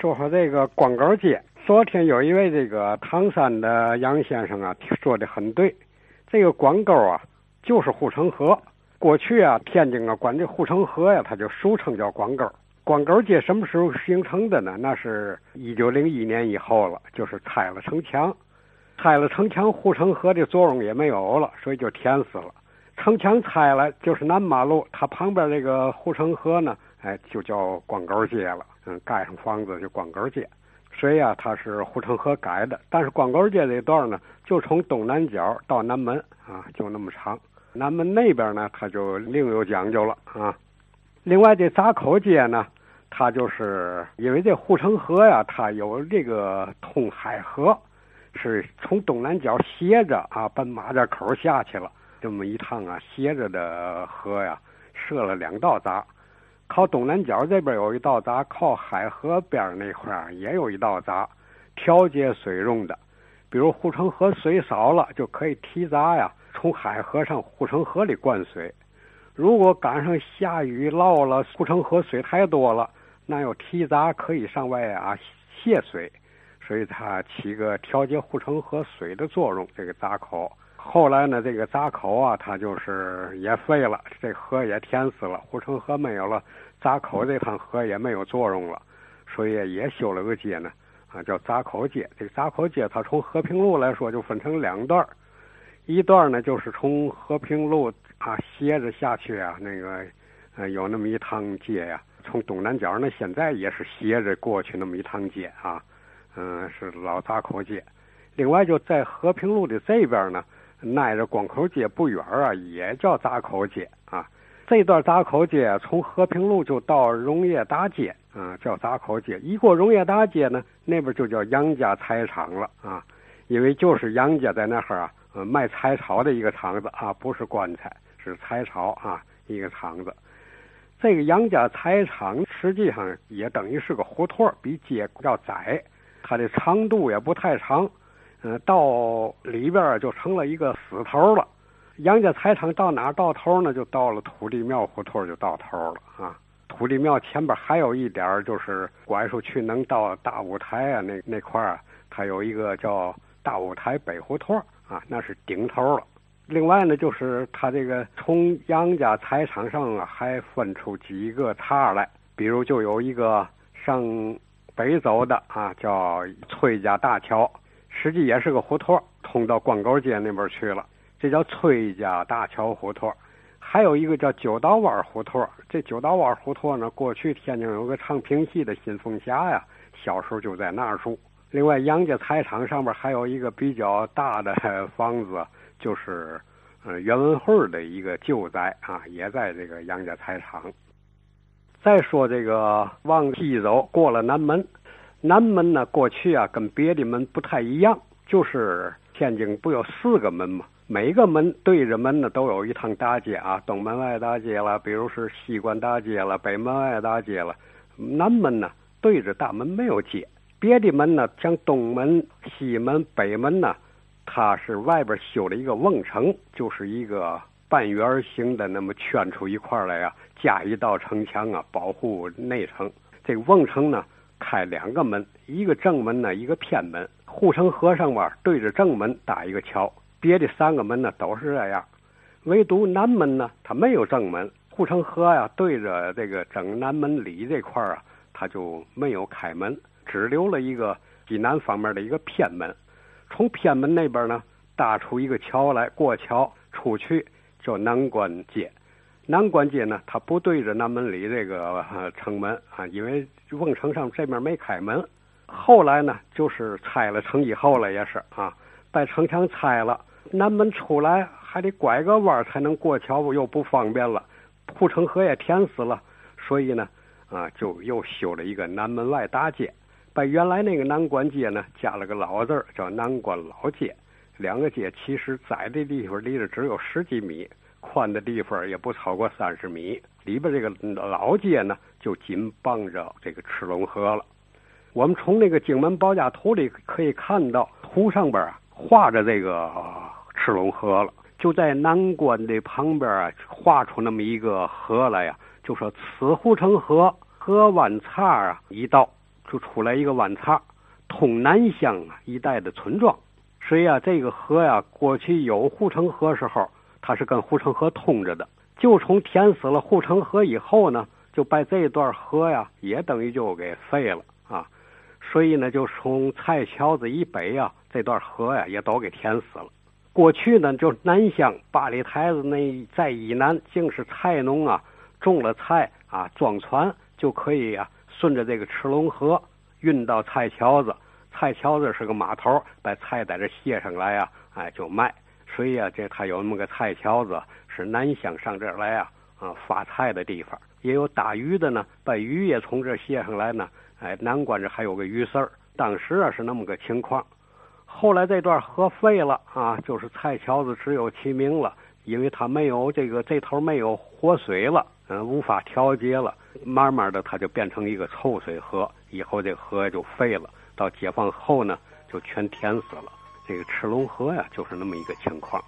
说说这个光沟街。昨天有一位这个唐山的杨先生啊，说的很对。这个光沟啊，就是护城河。过去啊，天津啊管这护城河呀，它就俗称叫光沟。光沟街什么时候形成的呢？那是一九零一年以后了，就是拆了城墙，拆了城墙，护城河的作用也没有了，所以就填死了。城墙拆了，就是南马路，它旁边这个护城河呢，哎，就叫光沟街了。嗯，盖上房子就光沟街。所以啊，它是护城河改的，但是光沟街这段呢，就从东南角到南门啊，就那么长。南门那边呢，它就另有讲究了啊。另外这闸口街呢，它就是因为这护城河呀，它有这个通海河，是从东南角斜着啊，奔马家口下去了。这么一趟啊，斜着的河呀，设了两道闸。靠东南角这边有一道闸，靠海河边那块儿也有一道闸，调节水用的。比如护城河水少了，就可以提闸呀，从海河上护城河里灌水。如果赶上下雨涝了，护城河水太多了，那有提闸可以上外啊泄水，所以它起个调节护城河水的作用。这个闸口。后来呢，这个闸口啊，它就是也废了，这河也填死了，护城河没有了，闸口这趟河也没有作用了，所以也修了个街呢，啊，叫闸口街。这个闸口街它从和平路来说就分成两段一段呢就是从和平路啊斜着下去啊，那个呃有那么一趟街呀，从东南角呢现在也是斜着过去那么一趟街啊，嗯，是老闸口街。另外就在和平路的这边呢。挨着光口街不远啊，也叫闸口街啊。这段闸口街从和平路就到荣业大街啊，叫闸口街。一过荣业大街呢，那边就叫杨家菜场了啊，因为就是杨家在那哈啊，卖菜草的一个厂子啊，不是棺材，是菜草啊，一个厂子。这个杨家菜场实际上也等于是个胡同，比街要窄，它的长度也不太长。呃，到里边就成了一个死头了。杨家财场到哪到头呢？就到了土地庙胡同就到头了啊。土地庙前边还有一点就是拐出去能到大舞台啊，那那块儿它有一个叫大舞台北胡同啊，那是顶头了。另外呢，就是它这个从杨家财场上啊，还分出几个岔来，比如就有一个上北走的啊，叫崔家大桥。实际也是个胡同，通到光沟街那边去了，这叫崔家大桥胡同。还有一个叫九道湾胡同，这九道湾胡同呢，过去天津有个唱评戏的新凤霞呀，小时候就在那儿住。另外，杨家菜场上面还有一个比较大的房子，就是呃袁文慧的一个旧宅啊，也在这个杨家菜场。再说这个往西走，过了南门。南门呢，过去啊，跟别的门不太一样，就是天津不有四个门嘛，每个门对着门呢，都有一趟大街啊，东门外大街了，比如是西关大街了，北门外大街了。南门呢，对着大门没有街，别的门呢，像东门、西门、北门呢，它是外边修了一个瓮城，就是一个半圆形的，那么圈出一块来啊，加一道城墙啊，保护内城。这个瓮城呢。开两个门，一个正门呢，一个偏门。护城河上边对着正门搭一个桥，别的三个门呢都是这样，唯独南门呢，它没有正门。护城河呀，对着这个正南门里这块啊，它就没有开门，只留了一个济南方面的一个偏门。从偏门那边呢，搭出一个桥来，过桥出去叫南关街。南关街呢，它不对着南门里这个城门啊，因为瓮城上这面没开门。后来呢，就是拆了城以后了，也是啊，把城墙拆了，南门出来还得拐个弯才能过桥，又不方便了。护城河也填死了，所以呢，啊，就又修了一个南门外大街，把原来那个南关街呢加了个老字，叫南关老街。两个街其实窄的地方离着只有十几米。宽的地方也不超过三十米，里边这个老街呢，就紧傍着这个赤龙河了。我们从那个荆门包家图里可以看到，图上边啊画着这个赤龙河了。就在南关的旁边啊，画出那么一个河来呀，就说此护城河河湾岔啊一道，就出来一个弯岔，通南乡啊一带的村庄。所以啊，这个河呀，过去有护城河时候，它是跟护城河通着的。就从填死了护城河以后呢，就把这段河呀，也等于就给废了啊。所以呢，就从蔡桥子以北啊，这段河呀，也都给填死了。过去呢，就南乡八里台子那在以南，竟是菜农啊，种了菜啊，装船就可以啊，顺着这个赤龙河运到蔡桥子。菜桥子是个码头，把菜在这卸上来啊，哎，就卖。所以啊，这他有那么个菜桥子，是南乡上这儿来啊，啊发菜的地方。也有打鱼的呢，把鱼也从这卸上来呢，哎，南关这还有个鱼市儿。当时啊是那么个情况。后来这段河废了啊，就是菜桥子只有其名了，因为它没有这个这头没有活水了，嗯，无法调节了，慢慢的它就变成一个臭水河，以后这河就废了。到解放后呢，就全填死了。这个赤龙河呀，就是那么一个情况。